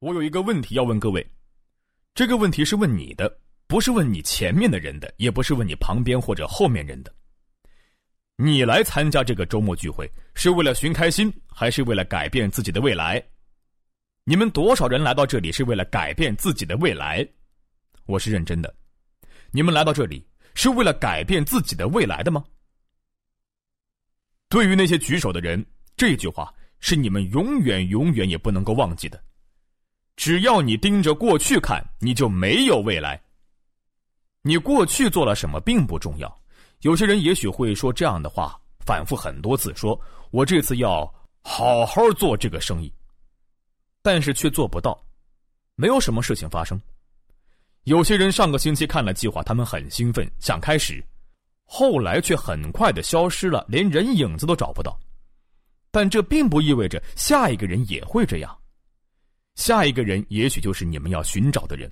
我有一个问题要问各位，这个问题是问你的，不是问你前面的人的，也不是问你旁边或者后面人的。你来参加这个周末聚会是为了寻开心，还是为了改变自己的未来？你们多少人来到这里是为了改变自己的未来？我是认真的。你们来到这里是为了改变自己的未来的吗？对于那些举手的人，这句话是你们永远、永远也不能够忘记的。只要你盯着过去看，你就没有未来。你过去做了什么并不重要。有些人也许会说这样的话，反复很多次，说我这次要好好做这个生意，但是却做不到，没有什么事情发生。有些人上个星期看了计划，他们很兴奋，想开始，后来却很快的消失了，连人影子都找不到。但这并不意味着下一个人也会这样。下一个人也许就是你们要寻找的人。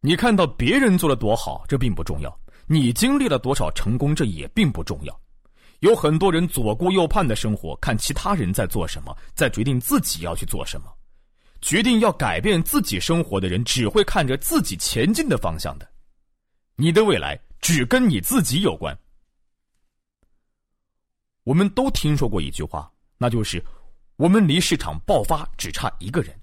你看到别人做的多好，这并不重要；你经历了多少成功，这也并不重要。有很多人左顾右盼的生活，看其他人在做什么，再决定自己要去做什么。决定要改变自己生活的人，只会看着自己前进的方向的。你的未来只跟你自己有关。我们都听说过一句话，那就是：“我们离市场爆发只差一个人。”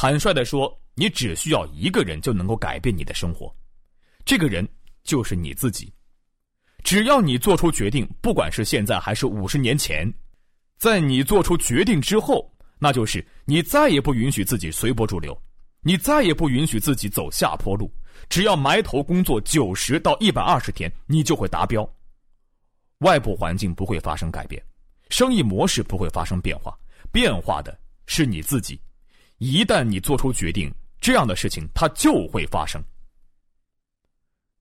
坦率的说，你只需要一个人就能够改变你的生活，这个人就是你自己。只要你做出决定，不管是现在还是五十年前，在你做出决定之后，那就是你再也不允许自己随波逐流，你再也不允许自己走下坡路。只要埋头工作九十到一百二十天，你就会达标。外部环境不会发生改变，生意模式不会发生变化，变化的是你自己。一旦你做出决定，这样的事情它就会发生。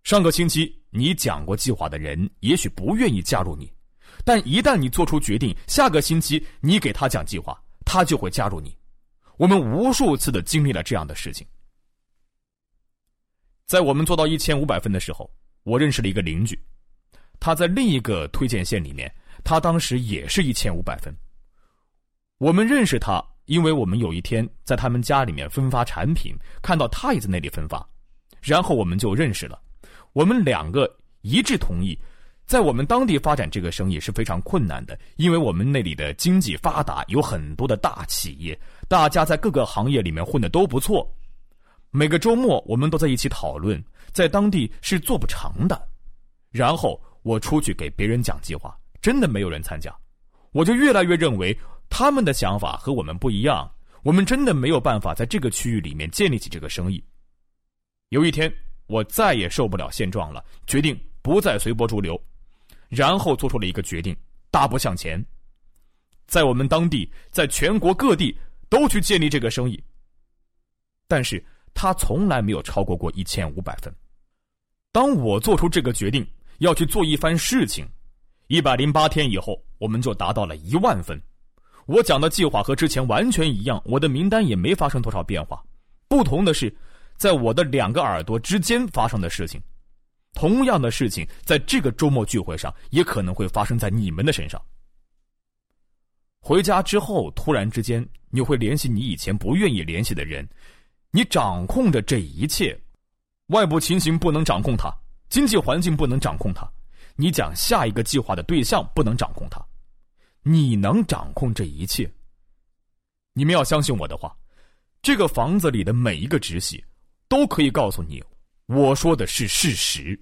上个星期你讲过计划的人，也许不愿意加入你，但一旦你做出决定，下个星期你给他讲计划，他就会加入你。我们无数次的经历了这样的事情。在我们做到一千五百分的时候，我认识了一个邻居，他在另一个推荐线里面，他当时也是一千五百分。我们认识他。因为我们有一天在他们家里面分发产品，看到他也在那里分发，然后我们就认识了。我们两个一致同意，在我们当地发展这个生意是非常困难的，因为我们那里的经济发达，有很多的大企业，大家在各个行业里面混的都不错。每个周末我们都在一起讨论，在当地是做不成的。然后我出去给别人讲计划，真的没有人参加，我就越来越认为。他们的想法和我们不一样，我们真的没有办法在这个区域里面建立起这个生意。有一天，我再也受不了现状了，决定不再随波逐流，然后做出了一个决定，大步向前，在我们当地，在全国各地都去建立这个生意。但是，他从来没有超过过一千五百分。当我做出这个决定，要去做一番事情，一百零八天以后，我们就达到了一万分。我讲的计划和之前完全一样，我的名单也没发生多少变化。不同的是，在我的两个耳朵之间发生的事情，同样的事情在这个周末聚会上也可能会发生在你们的身上。回家之后，突然之间你会联系你以前不愿意联系的人，你掌控着这一切，外部情形不能掌控它，经济环境不能掌控它，你讲下一个计划的对象不能掌控它。你能掌控这一切。你们要相信我的话，这个房子里的每一个直系，都可以告诉你，我说的是事实，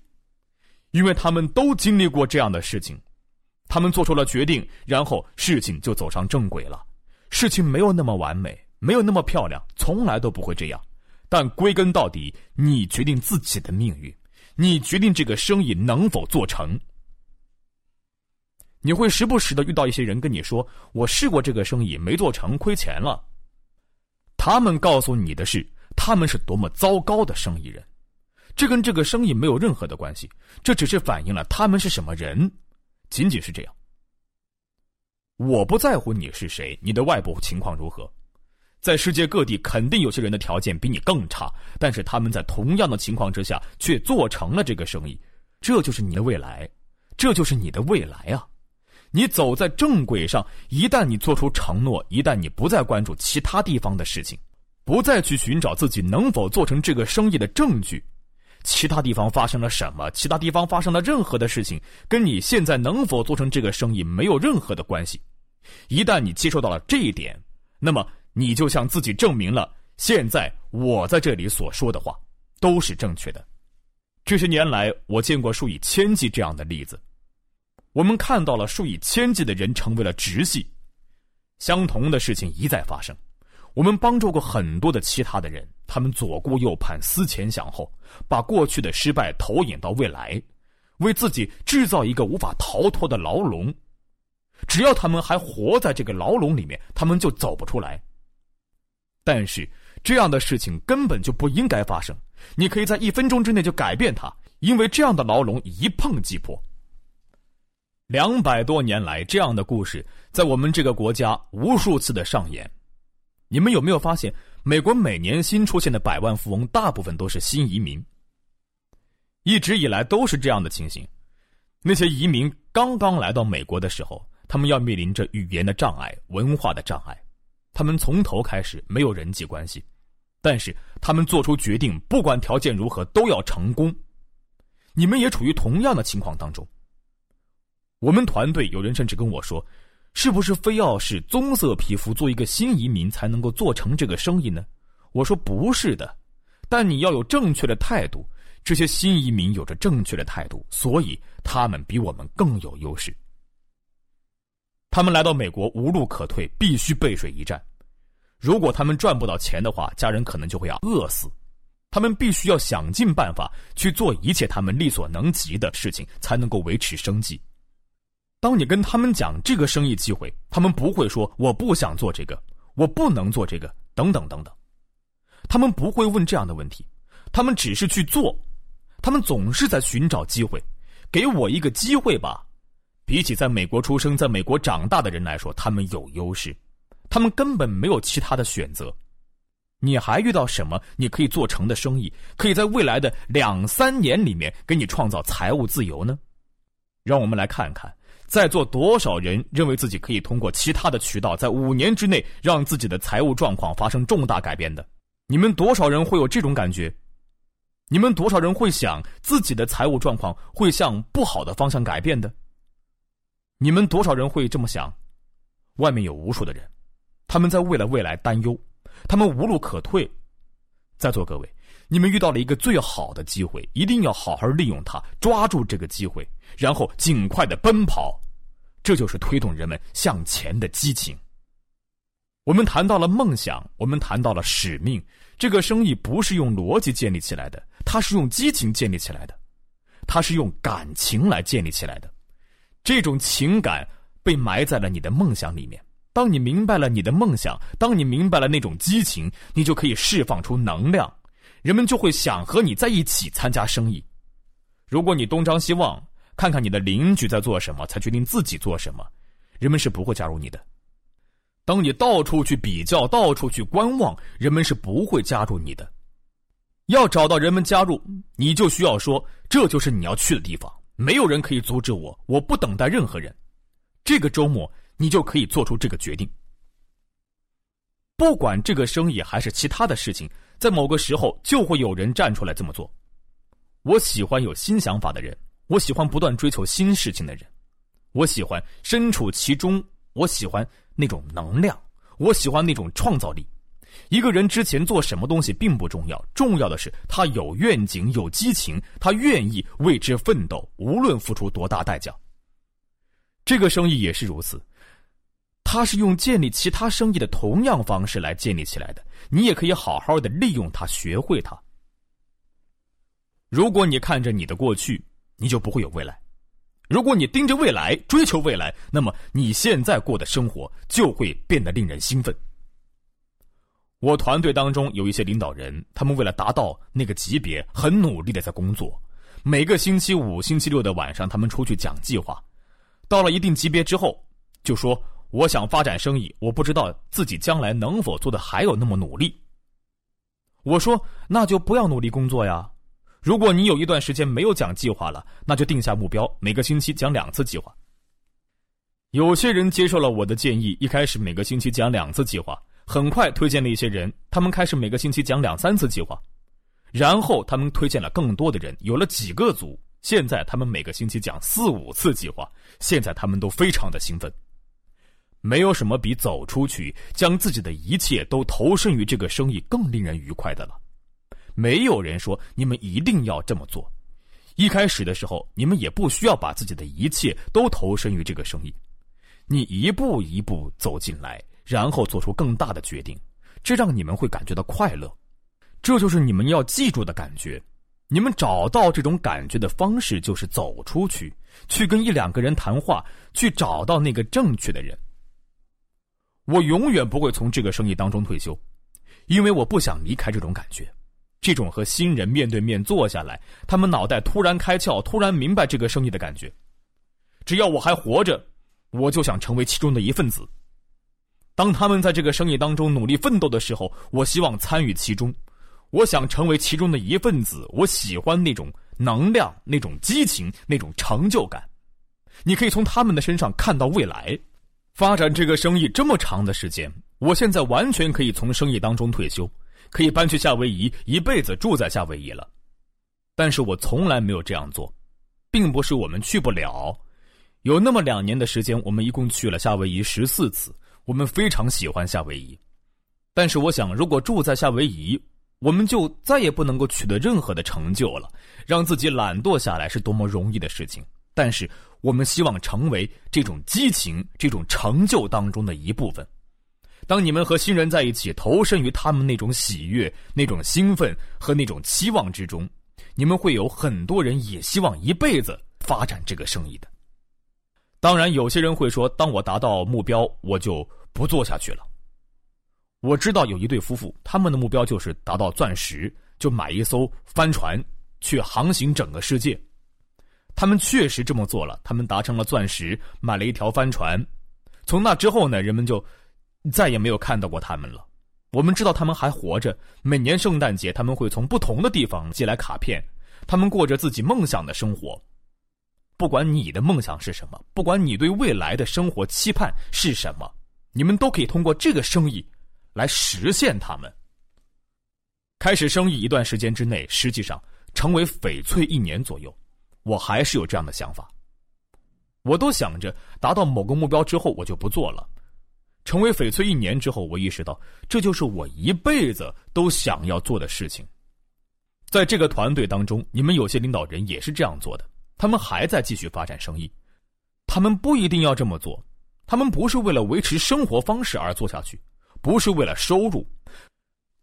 因为他们都经历过这样的事情，他们做出了决定，然后事情就走上正轨了。事情没有那么完美，没有那么漂亮，从来都不会这样。但归根到底，你决定自己的命运，你决定这个生意能否做成。你会时不时的遇到一些人跟你说：“我试过这个生意，没做成，亏钱了。”他们告诉你的是，他们是多么糟糕的生意人，这跟这个生意没有任何的关系，这只是反映了他们是什么人，仅仅是这样。我不在乎你是谁，你的外部情况如何，在世界各地肯定有些人的条件比你更差，但是他们在同样的情况之下却做成了这个生意，这就是你的未来，这就是你的未来啊！你走在正轨上，一旦你做出承诺，一旦你不再关注其他地方的事情，不再去寻找自己能否做成这个生意的证据，其他地方发生了什么，其他地方发生了任何的事情，跟你现在能否做成这个生意没有任何的关系。一旦你接受到了这一点，那么你就向自己证明了，现在我在这里所说的话都是正确的。这些年来，我见过数以千计这样的例子，我们看到了数以千计的人成为了直系，相同的事情一再发生。我们帮助过很多的其他的人，他们左顾右盼、思前想后，把过去的失败投影到未来，为自己制造一个无法逃脱的牢笼。只要他们还活在这个牢笼里面，他们就走不出来。但是这样的事情根本就不应该发生。你可以在一分钟之内就改变它，因为这样的牢笼一碰即破。两百多年来，这样的故事在我们这个国家无数次的上演。你们有没有发现，美国每年新出现的百万富翁大部分都是新移民？一直以来都是这样的情形。那些移民刚刚来到美国的时候，他们要面临着语言的障碍、文化的障碍，他们从头开始没有人际关系，但是他们做出决定，不管条件如何都要成功。你们也处于同样的情况当中。我们团队有人甚至跟我说。是不是非要是棕色皮肤做一个新移民才能够做成这个生意呢？我说不是的，但你要有正确的态度。这些新移民有着正确的态度，所以他们比我们更有优势。他们来到美国无路可退，必须背水一战。如果他们赚不到钱的话，家人可能就会要饿死。他们必须要想尽办法去做一切他们力所能及的事情，才能够维持生计。当你跟他们讲这个生意机会，他们不会说我不想做这个，我不能做这个，等等等等。他们不会问这样的问题，他们只是去做。他们总是在寻找机会，给我一个机会吧。比起在美国出生、在美国长大的人来说，他们有优势，他们根本没有其他的选择。你还遇到什么你可以做成的生意，可以在未来的两三年里面给你创造财务自由呢？让我们来看看。在座多少人认为自己可以通过其他的渠道，在五年之内让自己的财务状况发生重大改变的？你们多少人会有这种感觉？你们多少人会想自己的财务状况会向不好的方向改变的？你们多少人会这么想？外面有无数的人，他们在为了未来担忧，他们无路可退。在座各位，你们遇到了一个最好的机会，一定要好好利用它，抓住这个机会。然后尽快的奔跑，这就是推动人们向前的激情。我们谈到了梦想，我们谈到了使命。这个生意不是用逻辑建立起来的，它是用激情建立起来的，它是用感情来建立起来的。这种情感被埋在了你的梦想里面。当你明白了你的梦想，当你明白了那种激情，你就可以释放出能量，人们就会想和你在一起参加生意。如果你东张西望，看看你的邻居在做什么，才决定自己做什么，人们是不会加入你的。当你到处去比较，到处去观望，人们是不会加入你的。要找到人们加入，你就需要说：“这就是你要去的地方，没有人可以阻止我，我不等待任何人。”这个周末，你就可以做出这个决定。不管这个生意还是其他的事情，在某个时候就会有人站出来这么做。我喜欢有新想法的人。我喜欢不断追求新事情的人，我喜欢身处其中，我喜欢那种能量，我喜欢那种创造力。一个人之前做什么东西并不重要，重要的是他有愿景、有激情，他愿意为之奋斗，无论付出多大代价。这个生意也是如此，他是用建立其他生意的同样方式来建立起来的。你也可以好好的利用它，学会它。如果你看着你的过去。你就不会有未来。如果你盯着未来，追求未来，那么你现在过的生活就会变得令人兴奋。我团队当中有一些领导人，他们为了达到那个级别，很努力的在工作。每个星期五、星期六的晚上，他们出去讲计划。到了一定级别之后，就说：“我想发展生意，我不知道自己将来能否做的还有那么努力。”我说：“那就不要努力工作呀。”如果你有一段时间没有讲计划了，那就定下目标，每个星期讲两次计划。有些人接受了我的建议，一开始每个星期讲两次计划，很快推荐了一些人，他们开始每个星期讲两三次计划，然后他们推荐了更多的人，有了几个组。现在他们每个星期讲四五次计划，现在他们都非常的兴奋。没有什么比走出去，将自己的一切都投身于这个生意更令人愉快的了。没有人说你们一定要这么做。一开始的时候，你们也不需要把自己的一切都投身于这个生意。你一步一步走进来，然后做出更大的决定，这让你们会感觉到快乐。这就是你们要记住的感觉。你们找到这种感觉的方式，就是走出去，去跟一两个人谈话，去找到那个正确的人。我永远不会从这个生意当中退休，因为我不想离开这种感觉，这种和新人面对面坐下来，他们脑袋突然开窍，突然明白这个生意的感觉。只要我还活着，我就想成为其中的一份子。当他们在这个生意当中努力奋斗的时候，我希望参与其中。我想成为其中的一份子，我喜欢那种能量、那种激情、那种成就感。你可以从他们的身上看到未来。发展这个生意这么长的时间，我现在完全可以从生意当中退休，可以搬去夏威夷，一辈子住在夏威夷了。但是我从来没有这样做，并不是我们去不了。有那么两年的时间，我们一共去了夏威夷十四次，我们非常喜欢夏威夷。但是我想，如果住在夏威夷，我们就再也不能够取得任何的成就了。让自己懒惰下来是多么容易的事情，但是我们希望成为这种激情、这种成就当中的一部分。当你们和新人在一起，投身于他们那种喜悦、那种兴奋和那种期望之中，你们会有很多人也希望一辈子发展这个生意的。当然，有些人会说：“当我达到目标，我就不做下去了。”我知道有一对夫妇，他们的目标就是达到钻石，就买一艘帆船去航行整个世界。他们确实这么做了，他们达成了钻石，买了一条帆船。从那之后呢，人们就再也没有看到过他们了。我们知道他们还活着，每年圣诞节他们会从不同的地方寄来卡片，他们过着自己梦想的生活。不管你的梦想是什么，不管你对未来的生活期盼是什么，你们都可以通过这个生意。来实现他们。开始生意一段时间之内，实际上成为翡翠一年左右，我还是有这样的想法。我都想着达到某个目标之后，我就不做了。成为翡翠一年之后，我意识到这就是我一辈子都想要做的事情。在这个团队当中，你们有些领导人也是这样做的，他们还在继续发展生意。他们不一定要这么做，他们不是为了维持生活方式而做下去。不是为了收入，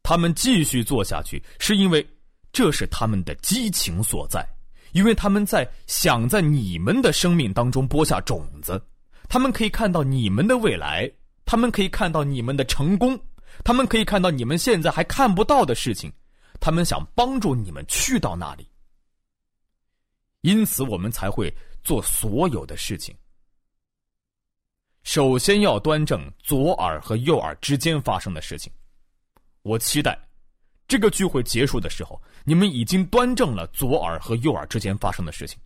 他们继续做下去，是因为这是他们的激情所在，因为他们在想在你们的生命当中播下种子，他们可以看到你们的未来，他们可以看到你们的成功，他们可以看到你们现在还看不到的事情，他们想帮助你们去到那里，因此我们才会做所有的事情。首先要端正左耳和右耳之间发生的事情。我期待，这个聚会结束的时候，你们已经端正了左耳和右耳之间发生的事情，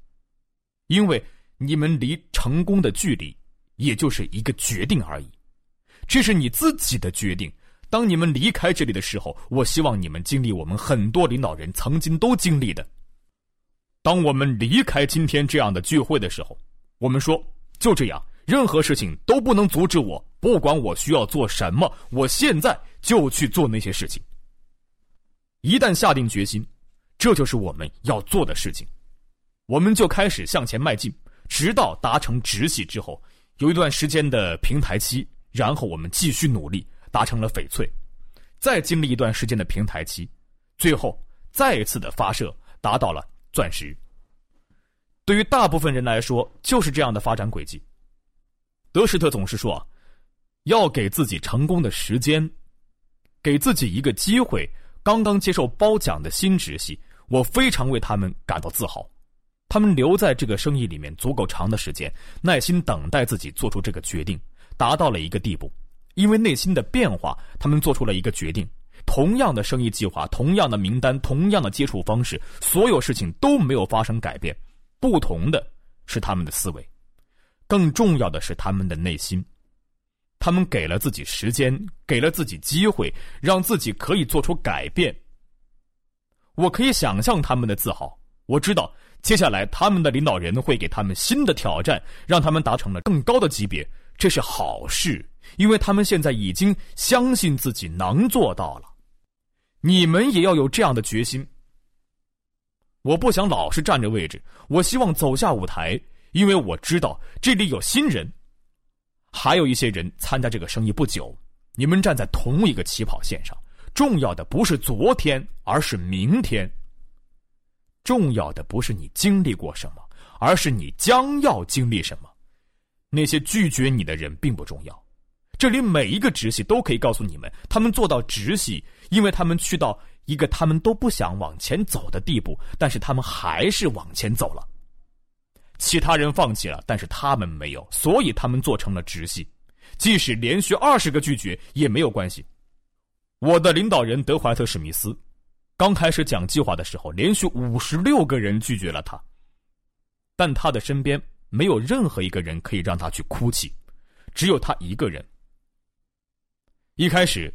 因为你们离成功的距离，也就是一个决定而已。这是你自己的决定。当你们离开这里的时候，我希望你们经历我们很多领导人曾经都经历的。当我们离开今天这样的聚会的时候，我们说就这样。任何事情都不能阻止我，不管我需要做什么，我现在就去做那些事情。一旦下定决心，这就是我们要做的事情，我们就开始向前迈进，直到达成直系之后，有一段时间的平台期，然后我们继续努力，达成了翡翠，再经历一段时间的平台期，最后再一次的发射，达到了钻石。对于大部分人来说，就是这样的发展轨迹。德施特总是说：“要给自己成功的时间，给自己一个机会。”刚刚接受褒奖的新直系，我非常为他们感到自豪。他们留在这个生意里面足够长的时间，耐心等待自己做出这个决定，达到了一个地步。因为内心的变化，他们做出了一个决定：同样的生意计划，同样的名单，同样的接触方式，所有事情都没有发生改变。不同的是他们的思维。更重要的是他们的内心。他们给了自己时间，给了自己机会，让自己可以做出改变。我可以想象他们的自豪。我知道接下来他们的领导人会给他们新的挑战，让他们达成了更高的级别，这是好事，因为他们现在已经相信自己能做到了。你们也要有这样的决心。我不想老是占着位置，我希望走下舞台，因为我知道这里有新人。还有一些人参加这个生意不久，你们站在同一个起跑线上。重要的不是昨天，而是明天。重要的不是你经历过什么，而是你将要经历什么。那些拒绝你的人并不重要。这里每一个直系都可以告诉你们，他们做到直系，因为他们去到一个他们都不想往前走的地步，但是他们还是往前走了。其他人放弃了，但是他们没有，所以他们做成了直系。即使连续二十个拒绝也没有关系。我的领导人德怀特·史密斯，刚开始讲计划的时候，连续五十六个人拒绝了他，但他的身边没有任何一个人可以让他去哭泣，只有他一个人。一开始，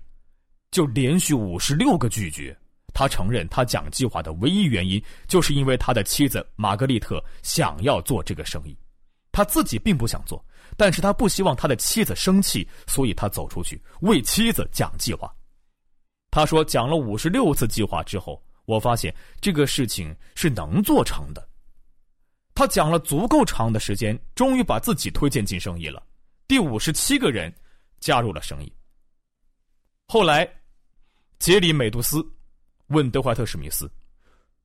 就连续五十六个拒绝。他承认，他讲计划的唯一原因，就是因为他的妻子玛格丽特想要做这个生意，他自己并不想做，但是他不希望他的妻子生气，所以他走出去为妻子讲计划。他说，讲了五十六次计划之后，我发现这个事情是能做成的。他讲了足够长的时间，终于把自己推荐进生意了。第五十七个人加入了生意。后来，杰里美杜斯。问德怀特·史密斯：“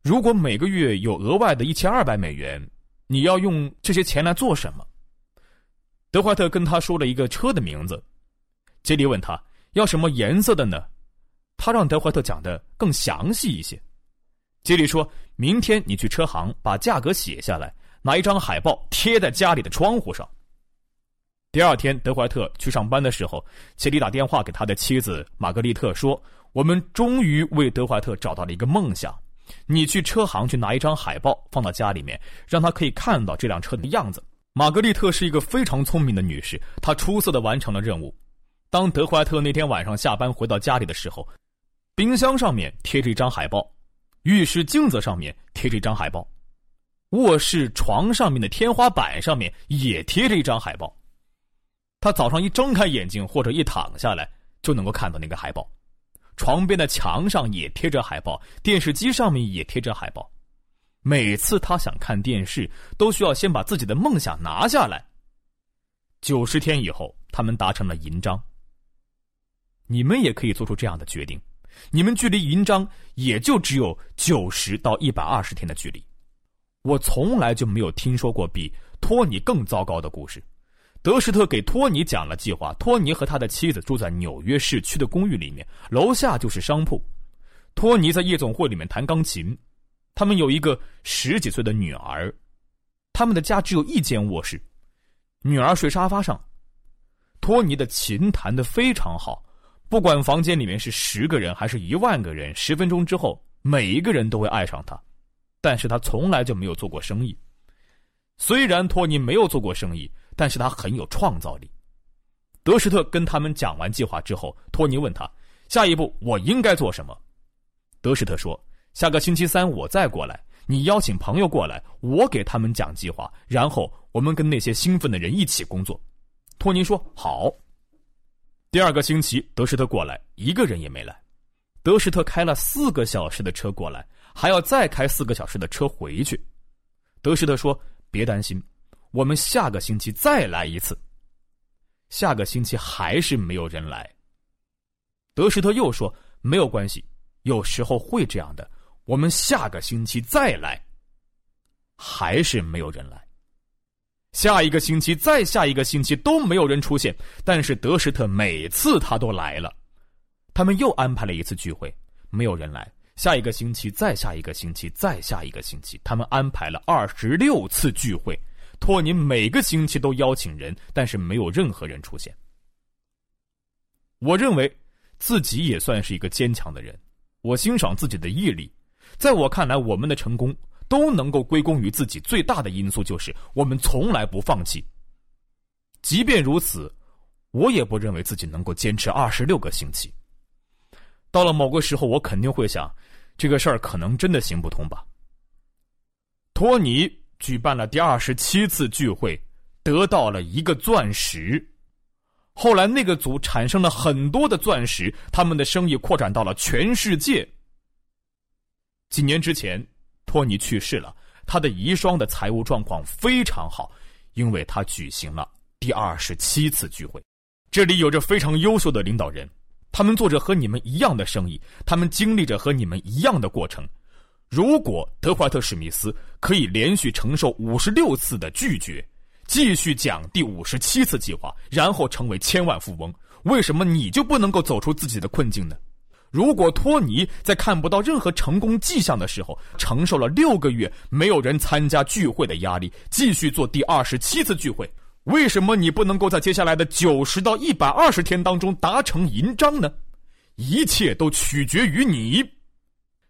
如果每个月有额外的一千二百美元，你要用这些钱来做什么？”德怀特跟他说了一个车的名字。杰里问他要什么颜色的呢？他让德怀特讲的更详细一些。杰里说：“明天你去车行把价格写下来，拿一张海报贴在家里的窗户上。”第二天，德怀特去上班的时候，杰里打电话给他的妻子玛格丽特说。我们终于为德怀特找到了一个梦想。你去车行去拿一张海报，放到家里面，让他可以看到这辆车的样子。玛格丽特是一个非常聪明的女士，她出色的完成了任务。当德怀特那天晚上下班回到家里的时候，冰箱上面贴着一张海报，浴室镜子上面贴着一张海报，卧室床上面的天花板上面也贴着一张海报。他早上一睁开眼睛或者一躺下来，就能够看到那个海报。床边的墙上也贴着海报，电视机上面也贴着海报。每次他想看电视，都需要先把自己的梦想拿下来。九十天以后，他们达成了银章。你们也可以做出这样的决定，你们距离银章也就只有九十到一百二十天的距离。我从来就没有听说过比托尼更糟糕的故事。德什特给托尼讲了计划。托尼和他的妻子住在纽约市区的公寓里面，楼下就是商铺。托尼在夜总会里面弹钢琴。他们有一个十几岁的女儿。他们的家只有一间卧室，女儿睡沙发上。托尼的琴弹得非常好，不管房间里面是十个人还是一万个人，十分钟之后每一个人都会爱上他。但是他从来就没有做过生意。虽然托尼没有做过生意。但是他很有创造力。德什特跟他们讲完计划之后，托尼问他：“下一步我应该做什么？”德什特说：“下个星期三我再过来，你邀请朋友过来，我给他们讲计划，然后我们跟那些兴奋的人一起工作。”托尼说：“好。”第二个星期，德什特过来，一个人也没来。德什特开了四个小时的车过来，还要再开四个小时的车回去。德什特说：“别担心。”我们下个星期再来一次。下个星期还是没有人来。德什特又说：“没有关系，有时候会这样的。我们下个星期再来。”还是没有人来。下一个星期，再下一个星期都没有人出现。但是德什特每次他都来了。他们又安排了一次聚会，没有人来。下一个星期，再下一个星期，再下一个星期，他们安排了二十六次聚会。托尼每个星期都邀请人，但是没有任何人出现。我认为自己也算是一个坚强的人，我欣赏自己的毅力。在我看来，我们的成功都能够归功于自己。最大的因素就是我们从来不放弃。即便如此，我也不认为自己能够坚持二十六个星期。到了某个时候，我肯定会想，这个事儿可能真的行不通吧。托尼举办了第二十七次聚会，得到了一个钻石。后来那个组产生了很多的钻石，他们的生意扩展到了全世界。几年之前，托尼去世了，他的遗孀的财务状况非常好，因为他举行了第二十七次聚会。这里有着非常优秀的领导人，他们做着和你们一样的生意，他们经历着和你们一样的过程。如果德怀特·史密斯可以连续承受五十六次的拒绝。继续讲第五十七次计划，然后成为千万富翁。为什么你就不能够走出自己的困境呢？如果托尼在看不到任何成功迹象的时候，承受了六个月没有人参加聚会的压力，继续做第二十七次聚会，为什么你不能够在接下来的九十到一百二十天当中达成银章呢？一切都取决于你。